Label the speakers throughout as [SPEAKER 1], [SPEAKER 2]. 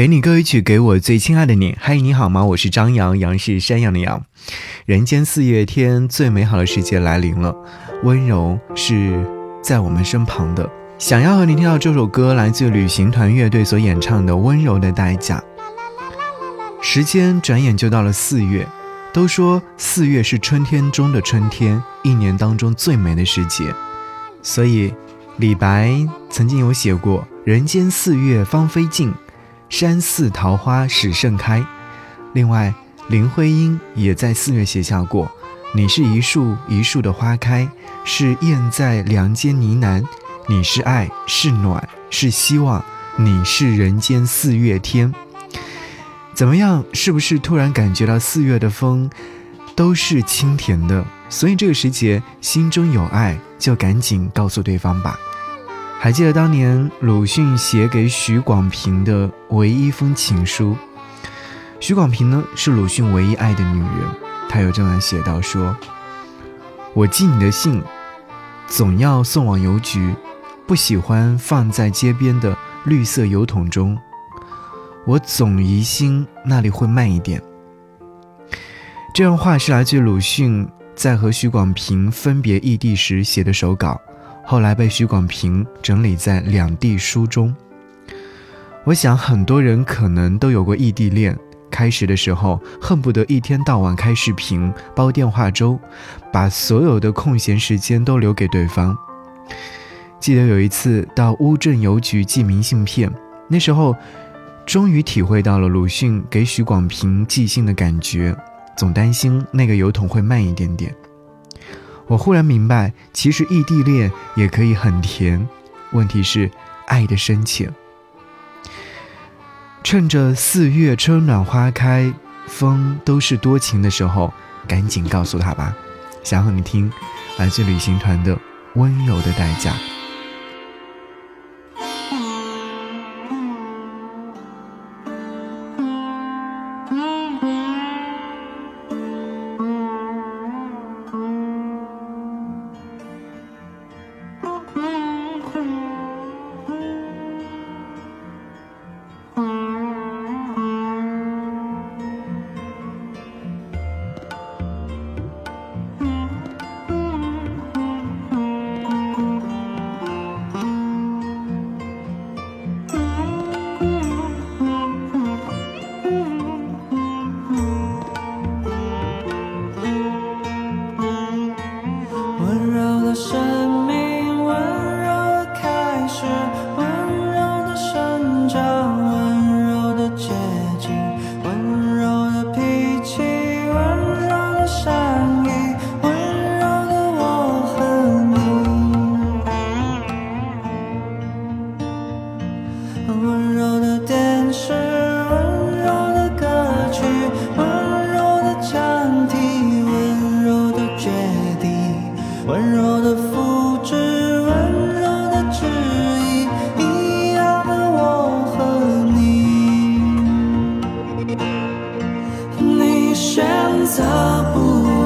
[SPEAKER 1] 给你歌一曲，给我最亲爱的你。嗨，你好吗？我是张扬，杨是山羊的羊。人间四月天，最美好的时节来临了，温柔是在我们身旁的。想要和你听到这首歌，来自旅行团乐队所演唱的《温柔的代价》。时间转眼就到了四月，都说四月是春天中的春天，一年当中最美的时节。所以，李白曾经有写过：“人间四月芳菲尽。”山寺桃花始盛开。另外，林徽因也在四月写下过：“你是一树一树的花开，是燕在梁间呢喃。你是爱，是暖，是希望。你是人间四月天。”怎么样？是不是突然感觉到四月的风都是清甜的？所以这个时节，心中有爱就赶紧告诉对方吧。还记得当年鲁迅写给许广平的唯一一封情书。许广平呢是鲁迅唯一爱的女人，他有这样写道：“说，我寄你的信，总要送往邮局，不喜欢放在街边的绿色邮筒中，我总疑心那里会慢一点。”这段话是来自鲁迅在和许广平分别异地时写的手稿。后来被许广平整理在两地书中。我想很多人可能都有过异地恋，开始的时候恨不得一天到晚开视频、煲电话粥，把所有的空闲时间都留给对方。记得有一次到乌镇邮局寄明信片，那时候终于体会到了鲁迅给许广平寄信的感觉，总担心那个邮筒会慢一点点。我忽然明白，其实异地恋也可以很甜，问题是爱的深浅。趁着四月春暖花开，风都是多情的时候，赶紧告诉他吧。想和你听，来自旅行团的《温柔的代价》。
[SPEAKER 2] 他不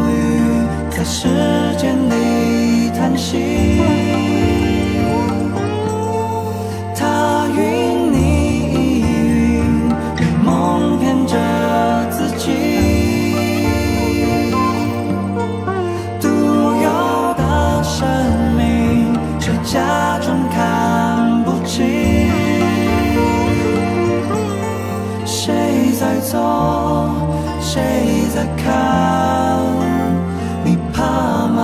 [SPEAKER 2] 语，在时间里叹息。他云你意淫，对梦骗着自己独有的生命，却假装看不清。谁在走？谁在看你怕吗？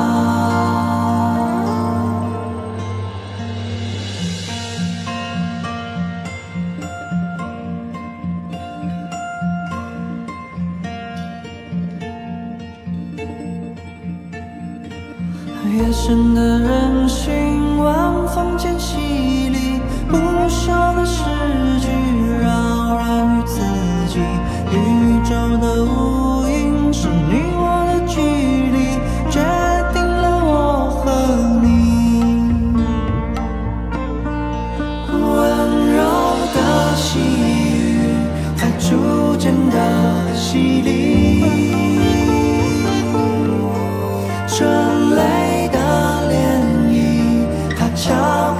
[SPEAKER 2] 夜深的人心，晚风渐细里，不朽的。洗礼。春雷。敲开了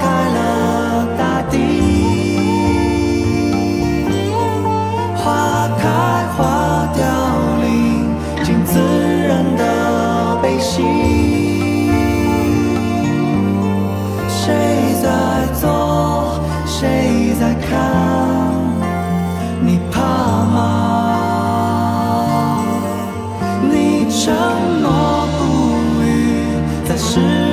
[SPEAKER 2] 大地，是